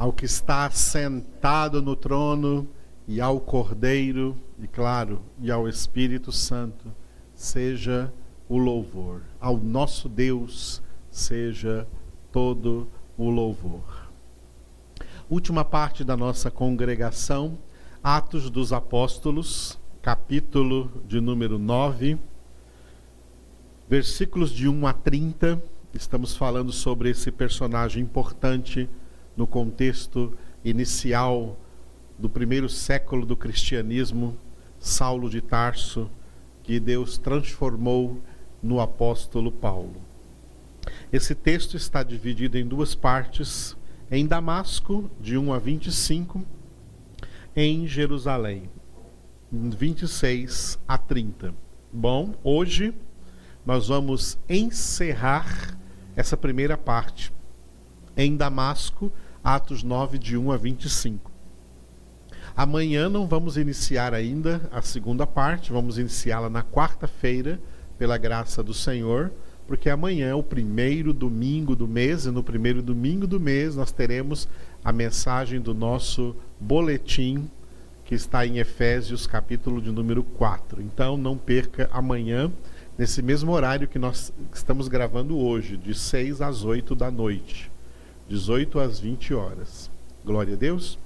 ao que está sentado no trono e ao Cordeiro, e claro, e ao Espírito Santo, seja o louvor. Ao nosso Deus seja todo o louvor. Última parte da nossa congregação, Atos dos Apóstolos, capítulo de número 9, versículos de 1 a 30. Estamos falando sobre esse personagem importante no contexto inicial do primeiro século do cristianismo, Saulo de Tarso, que Deus transformou no apóstolo Paulo. Esse texto está dividido em duas partes, em Damasco, de 1 a 25, em Jerusalém, 26 a 30. Bom, hoje nós vamos encerrar essa primeira parte em Damasco, Atos 9, de 1 a 25. Amanhã não vamos iniciar ainda a segunda parte, vamos iniciá-la na quarta-feira, pela graça do Senhor, porque amanhã é o primeiro domingo do mês, e no primeiro domingo do mês nós teremos a mensagem do nosso boletim, que está em Efésios, capítulo de número 4. Então não perca amanhã, nesse mesmo horário que nós estamos gravando hoje, de 6 às 8 da noite. 18 às 20 horas. Glória a Deus.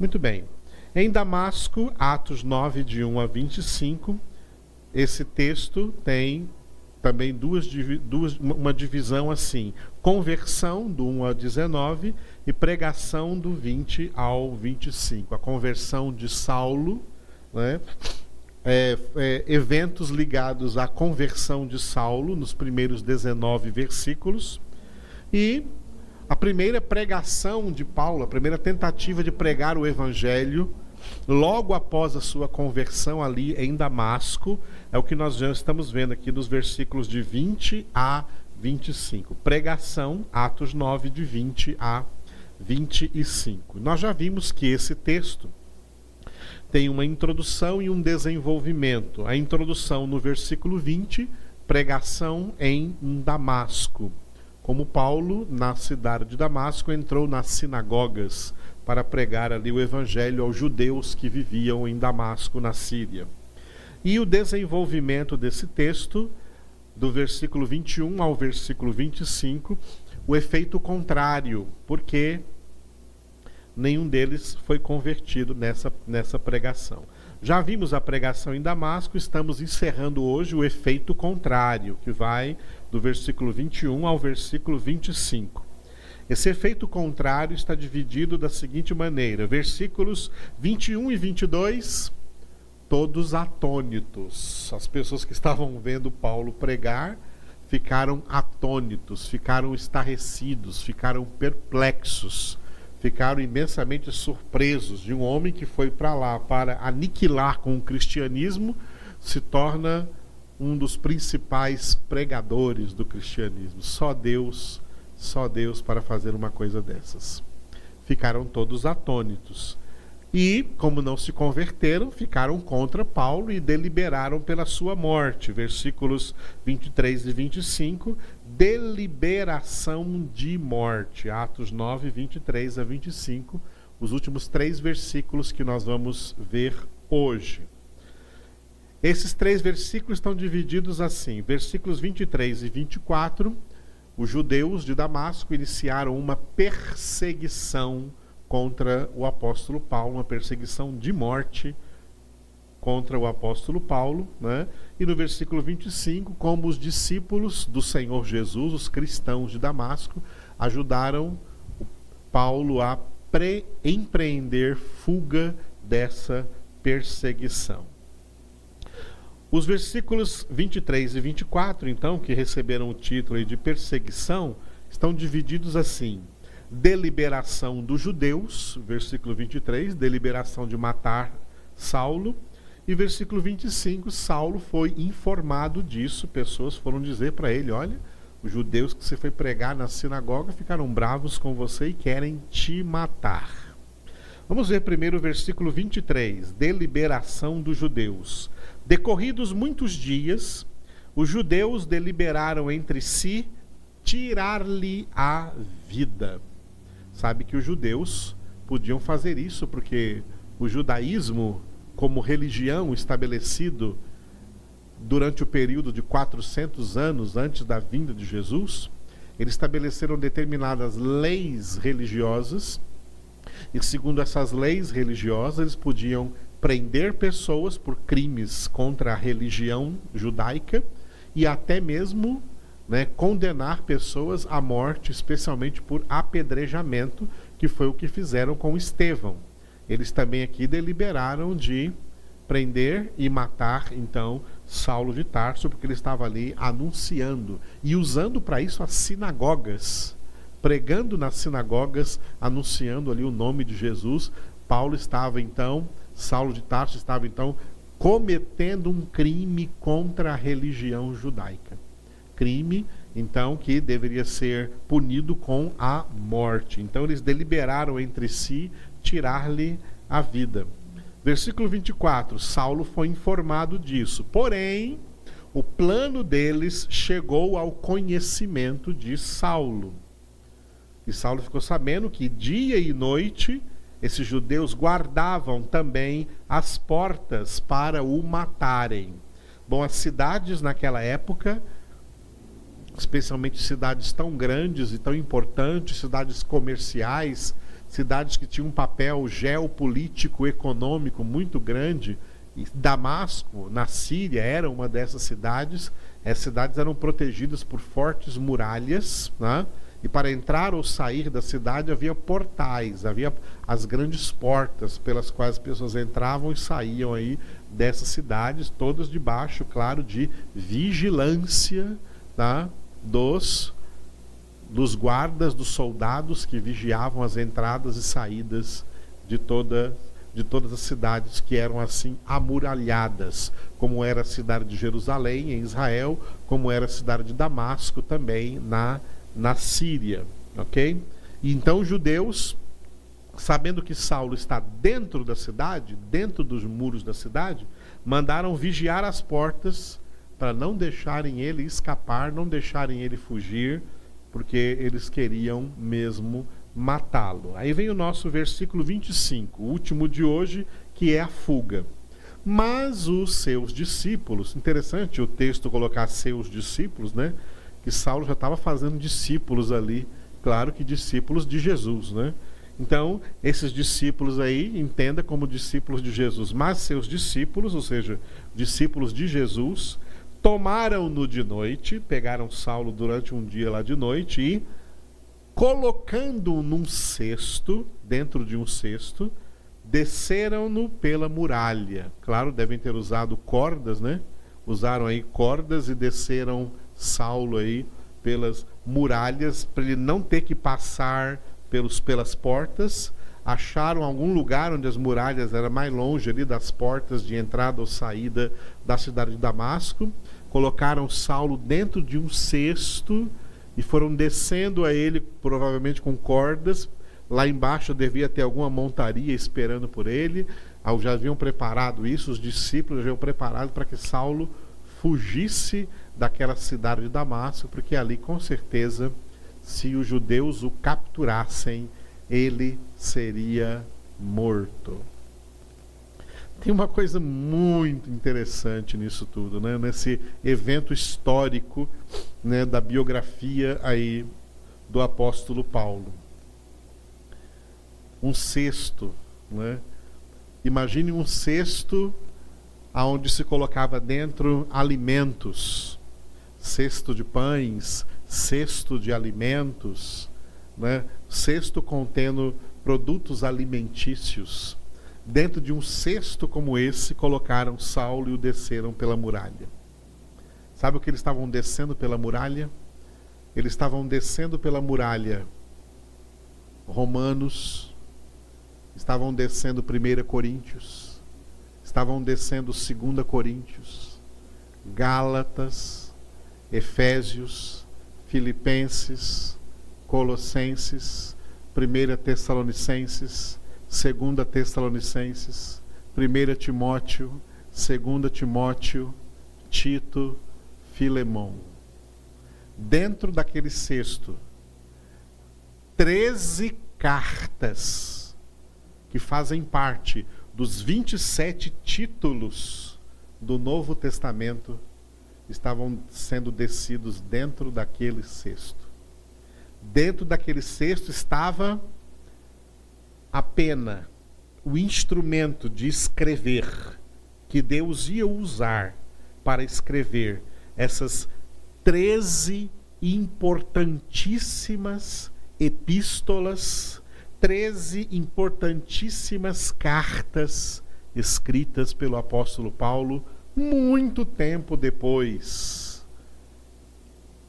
Muito bem. Em Damasco, Atos 9, de 1 a 25, esse texto tem também duas, duas, uma divisão assim: conversão do 1 a 19 e pregação do 20 ao 25. A conversão de Saulo, né? É, é, eventos ligados à conversão de Saulo nos primeiros 19 versículos e a primeira pregação de Paulo, a primeira tentativa de pregar o evangelho, logo após a sua conversão ali em Damasco, é o que nós já estamos vendo aqui nos versículos de 20 a 25. Pregação, Atos 9, de 20 a 25. Nós já vimos que esse texto tem uma introdução e um desenvolvimento. A introdução no versículo 20, pregação em Damasco como Paulo, na cidade de Damasco, entrou nas sinagogas para pregar ali o evangelho aos judeus que viviam em Damasco, na Síria. E o desenvolvimento desse texto, do versículo 21 ao versículo 25, o efeito contrário, porque nenhum deles foi convertido nessa, nessa pregação. Já vimos a pregação em Damasco, estamos encerrando hoje o efeito contrário, que vai do versículo 21 ao versículo 25. Esse efeito contrário está dividido da seguinte maneira: versículos 21 e 22, todos atônitos. As pessoas que estavam vendo Paulo pregar ficaram atônitos, ficaram estarrecidos, ficaram perplexos, ficaram imensamente surpresos de um homem que foi para lá para aniquilar com o cristianismo, se torna um dos principais pregadores do cristianismo. Só Deus, só Deus para fazer uma coisa dessas. Ficaram todos atônitos. E, como não se converteram, ficaram contra Paulo e deliberaram pela sua morte. Versículos 23 e 25. Deliberação de morte. Atos 9, 23 a 25. Os últimos três versículos que nós vamos ver hoje. Esses três versículos estão divididos assim: versículos 23 e 24, os judeus de Damasco iniciaram uma perseguição contra o apóstolo Paulo, uma perseguição de morte contra o apóstolo Paulo, né? E no versículo 25, como os discípulos do Senhor Jesus, os cristãos de Damasco, ajudaram Paulo a empreender fuga dessa perseguição. Os versículos 23 e 24, então, que receberam o título de perseguição, estão divididos assim: deliberação dos judeus, versículo 23, deliberação de matar Saulo, e versículo 25, Saulo foi informado disso, pessoas foram dizer para ele: olha, os judeus que você foi pregar na sinagoga ficaram bravos com você e querem te matar. Vamos ver primeiro o versículo 23, deliberação dos judeus. Decorridos muitos dias, os judeus deliberaram entre si tirar-lhe a vida. Sabe que os judeus podiam fazer isso porque o judaísmo, como religião estabelecido durante o período de 400 anos antes da vinda de Jesus, eles estabeleceram determinadas leis religiosas e segundo essas leis religiosas eles podiam prender pessoas por crimes contra a religião judaica e até mesmo né, condenar pessoas à morte, especialmente por apedrejamento, que foi o que fizeram com Estevão. Eles também aqui deliberaram de prender e matar então Saulo de Tarso, porque ele estava ali anunciando e usando para isso as sinagogas, pregando nas sinagogas, anunciando ali o nome de Jesus. Paulo estava então, Saulo de Tarso estava então cometendo um crime contra a religião judaica. Crime, então, que deveria ser punido com a morte. Então, eles deliberaram entre si tirar-lhe a vida. Versículo 24: Saulo foi informado disso. Porém, o plano deles chegou ao conhecimento de Saulo. E Saulo ficou sabendo que dia e noite esses judeus guardavam também as portas para o matarem. Bom, as cidades naquela época, especialmente cidades tão grandes e tão importantes, cidades comerciais, cidades que tinham um papel geopolítico, econômico muito grande. E Damasco, na Síria, era uma dessas cidades. As cidades eram protegidas por fortes muralhas, né? e para entrar ou sair da cidade havia portais, havia as grandes portas pelas quais as pessoas entravam e saíam aí dessas cidades, todas debaixo, claro, de vigilância tá? Dos dos guardas, dos soldados que vigiavam as entradas e saídas de toda de todas as cidades que eram assim amuralhadas, como era a cidade de Jerusalém em Israel, como era a cidade de Damasco também na na Síria, OK? E então os judeus, sabendo que Saulo está dentro da cidade, dentro dos muros da cidade, mandaram vigiar as portas para não deixarem ele escapar, não deixarem ele fugir porque eles queriam mesmo matá-lo. Aí vem o nosso versículo 25, o último de hoje, que é a fuga. Mas os seus discípulos, interessante o texto colocar seus discípulos, né? Que Saulo já estava fazendo discípulos ali, claro que discípulos de Jesus, né? Então, esses discípulos aí, entenda como discípulos de Jesus, mas seus discípulos, ou seja, discípulos de Jesus, tomaram-no de noite, pegaram Saulo durante um dia lá de noite e, colocando-o num cesto, dentro de um cesto, desceram-no pela muralha. Claro, devem ter usado cordas, né? Usaram aí cordas e desceram Saulo aí pelas muralhas para ele não ter que passar pelos pelas portas. Acharam algum lugar onde as muralhas eram mais longe ali das portas de entrada ou saída da cidade de Damasco colocaram Saulo dentro de um cesto e foram descendo a ele, provavelmente com cordas. Lá embaixo devia ter alguma montaria esperando por ele. Ah, já haviam preparado isso, os discípulos já haviam preparado para que Saulo fugisse daquela cidade de Damasco, porque ali com certeza, se os judeus o capturassem, ele seria morto. Tem uma coisa muito interessante nisso tudo, né? nesse evento histórico né, da biografia aí do apóstolo Paulo. Um cesto, né? imagine um cesto aonde se colocava dentro alimentos, cesto de pães, cesto de alimentos, né? cesto contendo produtos alimentícios Dentro de um cesto como esse, colocaram Saulo e o desceram pela muralha. Sabe o que eles estavam descendo pela muralha? Eles estavam descendo pela muralha Romanos, estavam descendo 1 Coríntios, estavam descendo 2 Coríntios, Gálatas, Efésios, Filipenses, Colossenses, 1 Tessalonicenses, 2 Tessalonicenses, 1 Timóteo, 2 Timóteo, Tito, Filemão. Dentro daquele cesto, 13 cartas que fazem parte dos 27 títulos do Novo Testamento estavam sendo descidos dentro daquele cesto. Dentro daquele cesto estava a pena, o instrumento de escrever que Deus ia usar para escrever essas 13 importantíssimas epístolas, 13 importantíssimas cartas escritas pelo apóstolo Paulo muito tempo depois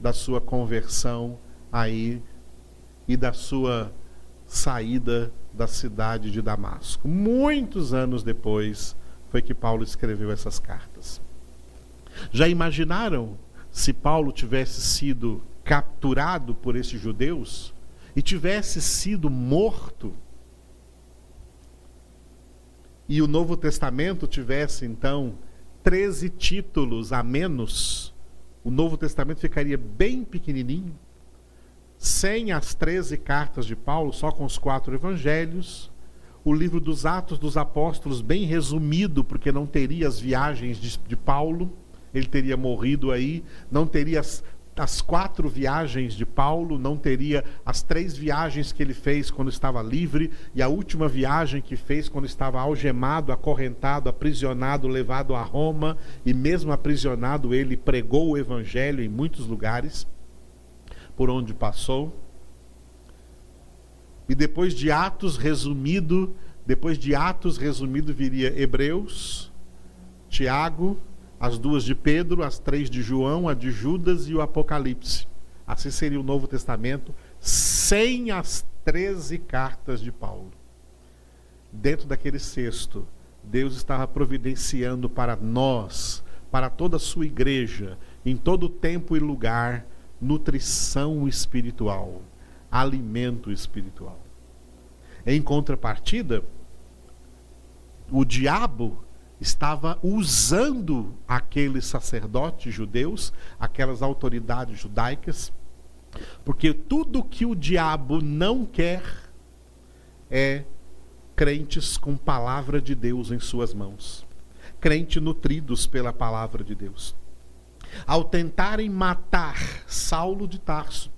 da sua conversão aí e da sua saída da cidade de Damasco. Muitos anos depois foi que Paulo escreveu essas cartas. Já imaginaram se Paulo tivesse sido capturado por esses judeus e tivesse sido morto? E o Novo Testamento tivesse então 13 títulos a menos, o Novo Testamento ficaria bem pequenininho, sem as 13 cartas de Paulo, só com os quatro evangelhos, o livro dos Atos dos Apóstolos, bem resumido, porque não teria as viagens de, de Paulo, ele teria morrido aí, não teria as, as quatro viagens de Paulo, não teria as três viagens que ele fez quando estava livre e a última viagem que fez quando estava algemado, acorrentado, aprisionado, levado a Roma e mesmo aprisionado ele pregou o evangelho em muitos lugares por onde passou. E depois de Atos resumido, depois de Atos resumido viria Hebreus, Tiago, as duas de Pedro, as três de João, a de Judas e o Apocalipse. Assim seria o Novo Testamento, sem as treze cartas de Paulo. Dentro daquele cesto, Deus estava providenciando para nós, para toda a sua igreja, em todo tempo e lugar, nutrição espiritual, alimento espiritual. Em contrapartida, o diabo estava usando aqueles sacerdotes judeus, aquelas autoridades judaicas, porque tudo que o diabo não quer é crentes com palavra de Deus em suas mãos, crentes nutridos pela palavra de Deus. Ao tentarem matar Saulo de Tarso,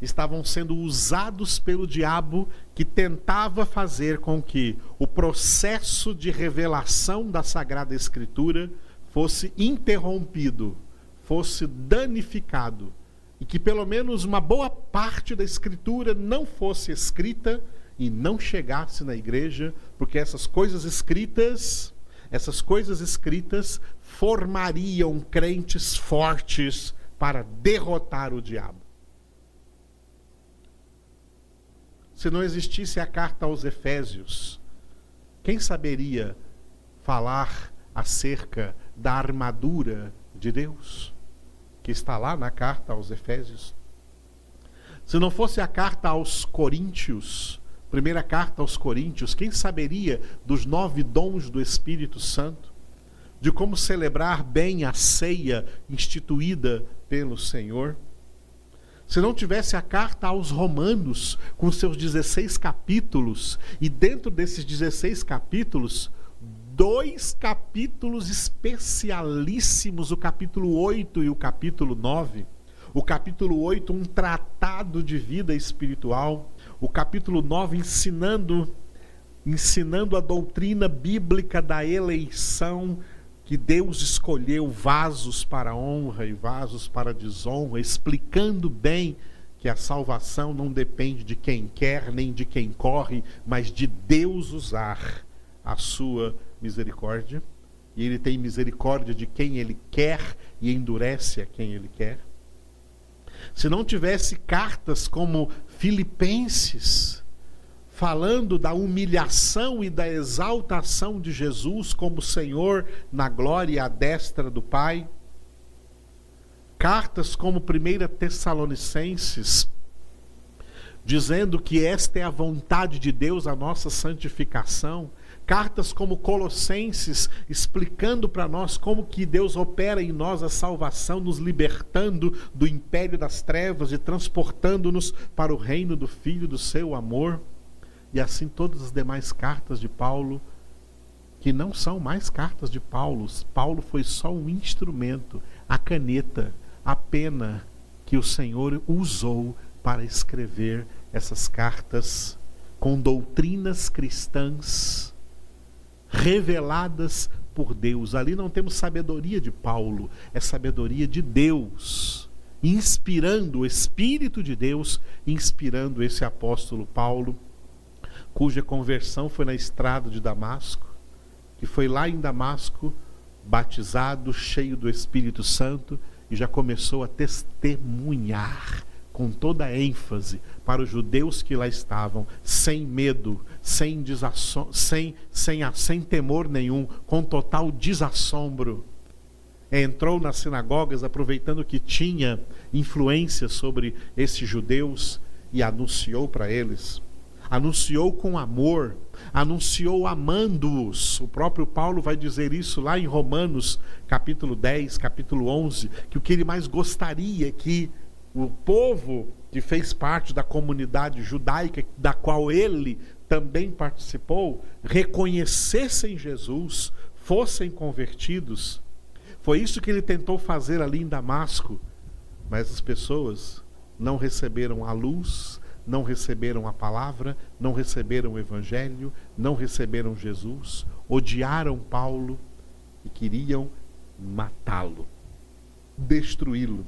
estavam sendo usados pelo diabo que tentava fazer com que o processo de revelação da Sagrada Escritura fosse interrompido, fosse danificado e que pelo menos uma boa parte da Escritura não fosse escrita e não chegasse na igreja, porque essas coisas escritas, essas coisas escritas formariam crentes fortes para derrotar o diabo. se não existisse a carta aos Efésios, quem saberia falar acerca da armadura de Deus, que está lá na carta aos Efésios? Se não fosse a carta aos Coríntios, primeira carta aos Coríntios, quem saberia dos nove dons do Espírito Santo? De como celebrar bem a ceia instituída pelo Senhor? se não tivesse a carta aos Romanos, com seus 16 capítulos, e dentro desses 16 capítulos, dois capítulos especialíssimos, o capítulo 8 e o capítulo 9. O capítulo 8, um tratado de vida espiritual. O capítulo 9, ensinando, ensinando a doutrina bíblica da eleição que Deus escolheu vasos para honra e vasos para desonra, explicando bem que a salvação não depende de quem quer nem de quem corre, mas de Deus usar a sua misericórdia. E ele tem misericórdia de quem ele quer e endurece a quem ele quer. Se não tivesse cartas como Filipenses, falando da humilhação e da exaltação de Jesus como Senhor na glória à destra do Pai. Cartas como 1 Tessalonicenses, dizendo que esta é a vontade de Deus, a nossa santificação. Cartas como Colossenses, explicando para nós como que Deus opera em nós a salvação, nos libertando do império das trevas e transportando-nos para o reino do Filho do seu amor. E assim todas as demais cartas de Paulo, que não são mais cartas de Paulo. Paulo foi só um instrumento, a caneta, a pena que o Senhor usou para escrever essas cartas com doutrinas cristãs reveladas por Deus. Ali não temos sabedoria de Paulo, é sabedoria de Deus, inspirando o Espírito de Deus, inspirando esse apóstolo Paulo, cuja conversão foi na estrada de Damasco, que foi lá em Damasco, batizado, cheio do Espírito Santo, e já começou a testemunhar com toda a ênfase para os judeus que lá estavam, sem medo, sem, sem, sem, sem temor nenhum, com total desassombro. Entrou nas sinagogas aproveitando que tinha influência sobre esses judeus e anunciou para eles. Anunciou com amor, anunciou amando-os. O próprio Paulo vai dizer isso lá em Romanos, capítulo 10, capítulo 11, que o que ele mais gostaria é que o povo que fez parte da comunidade judaica, da qual ele também participou, reconhecessem Jesus, fossem convertidos. Foi isso que ele tentou fazer ali em Damasco, mas as pessoas não receberam a luz, não receberam a palavra, não receberam o evangelho, não receberam Jesus, odiaram Paulo e queriam matá-lo, destruí-lo.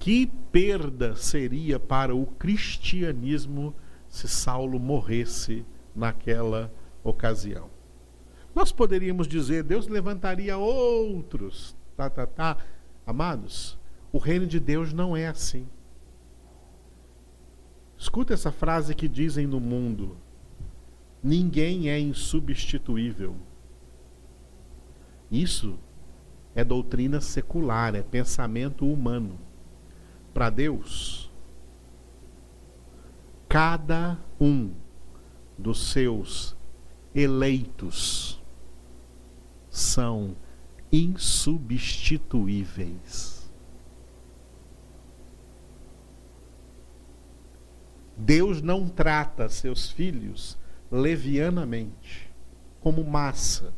Que perda seria para o cristianismo se Saulo morresse naquela ocasião? Nós poderíamos dizer, Deus levantaria outros, tá, tá, tá. Amados, o reino de Deus não é assim. Escuta essa frase que dizem no mundo: ninguém é insubstituível. Isso é doutrina secular, é pensamento humano para Deus, cada um dos seus eleitos são insubstituíveis. Deus não trata seus filhos levianamente, como massa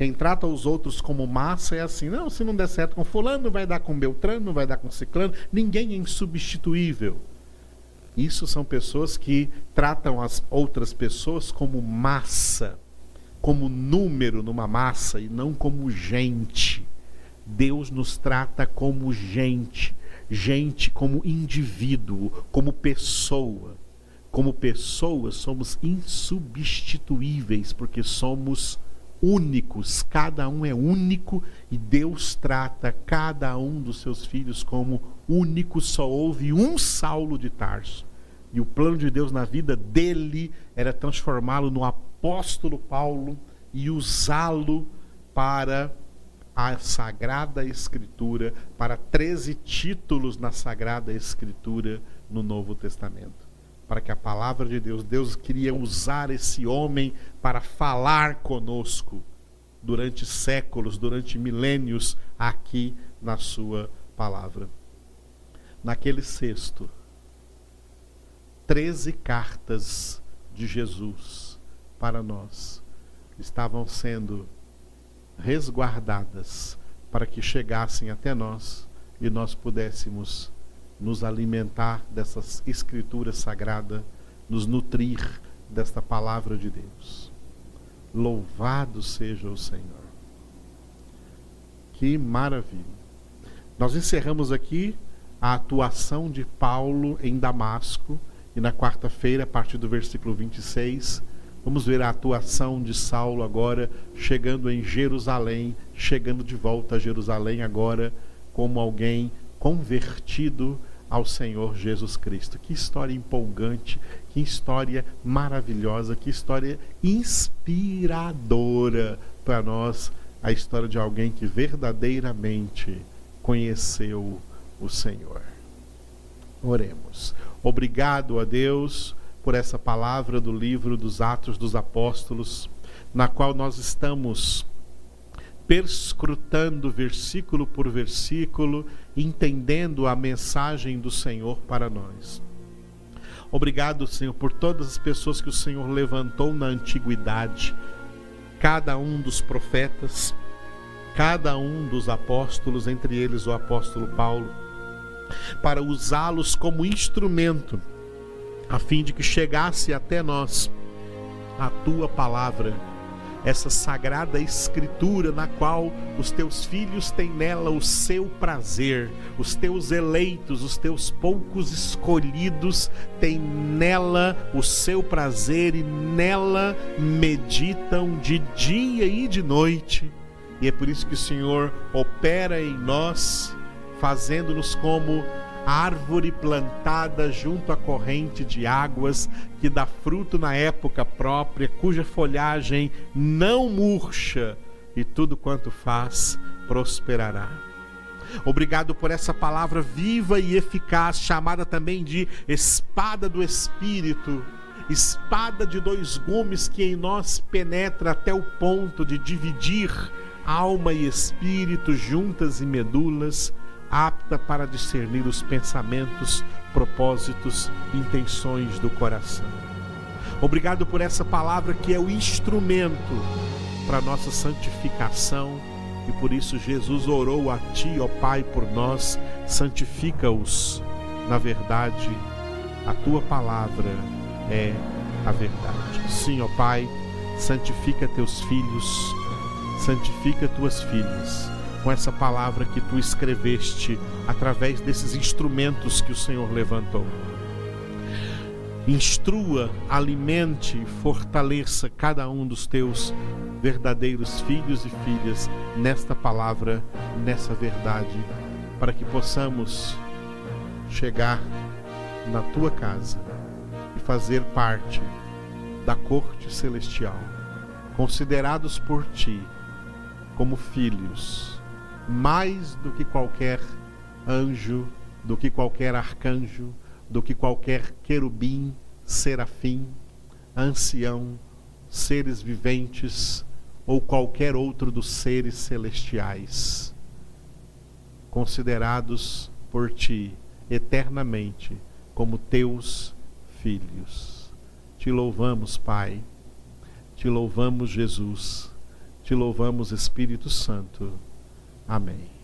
quem trata os outros como massa é assim: não, se não der certo com Fulano, vai dar com Beltrano, não vai dar com Ciclano. Ninguém é insubstituível. Isso são pessoas que tratam as outras pessoas como massa, como número numa massa e não como gente. Deus nos trata como gente, gente como indivíduo, como pessoa. Como pessoas somos insubstituíveis porque somos únicos, cada um é único e Deus trata cada um dos seus filhos como único. Só houve um Saulo de Tarso. E o plano de Deus na vida dele era transformá-lo no apóstolo Paulo e usá-lo para a Sagrada Escritura, para 13 títulos na Sagrada Escritura no Novo Testamento para que a palavra de Deus, Deus queria usar esse homem para falar conosco durante séculos, durante milênios, aqui na Sua palavra. Naquele sexto, treze cartas de Jesus para nós estavam sendo resguardadas para que chegassem até nós e nós pudéssemos nos alimentar dessas escrituras sagradas, nos nutrir desta palavra de Deus. Louvado seja o Senhor. Que maravilha. Nós encerramos aqui a atuação de Paulo em Damasco e na quarta-feira, a partir do versículo 26, vamos ver a atuação de Saulo agora chegando em Jerusalém, chegando de volta a Jerusalém agora como alguém convertido ao Senhor Jesus Cristo. Que história empolgante, que história maravilhosa, que história inspiradora para nós, a história de alguém que verdadeiramente conheceu o Senhor. Oremos. Obrigado a Deus por essa palavra do livro dos Atos dos Apóstolos, na qual nós estamos perscrutando versículo por versículo, entendendo a mensagem do Senhor para nós. Obrigado, Senhor, por todas as pessoas que o Senhor levantou na antiguidade, cada um dos profetas, cada um dos apóstolos, entre eles o apóstolo Paulo, para usá-los como instrumento, a fim de que chegasse até nós a tua palavra essa sagrada escritura na qual os teus filhos têm nela o seu prazer, os teus eleitos, os teus poucos escolhidos têm nela o seu prazer e nela meditam de dia e de noite. E é por isso que o Senhor opera em nós, fazendo-nos como árvore plantada junto à corrente de águas, que dá fruto na época própria, cuja folhagem não murcha, e tudo quanto faz prosperará. Obrigado por essa palavra viva e eficaz, chamada também de espada do Espírito, espada de dois gumes que em nós penetra até o ponto de dividir alma e espírito, juntas e medulas apta para discernir os pensamentos, propósitos, intenções do coração. Obrigado por essa palavra que é o instrumento para nossa santificação e por isso Jesus orou a ti, ó Pai, por nós, santifica-os na verdade. A tua palavra é a verdade. Sim, ó Pai, santifica teus filhos, santifica tuas filhas com essa palavra que tu escreveste através desses instrumentos que o Senhor levantou. Instrua, alimente, fortaleça cada um dos teus verdadeiros filhos e filhas nesta palavra, nessa verdade, para que possamos chegar na tua casa e fazer parte da corte celestial, considerados por ti como filhos mais do que qualquer anjo, do que qualquer arcanjo, do que qualquer querubim, serafim, ancião, seres viventes ou qualquer outro dos seres celestiais, considerados por ti eternamente como teus filhos. Te louvamos, Pai. Te louvamos, Jesus. Te louvamos, Espírito Santo. Amém.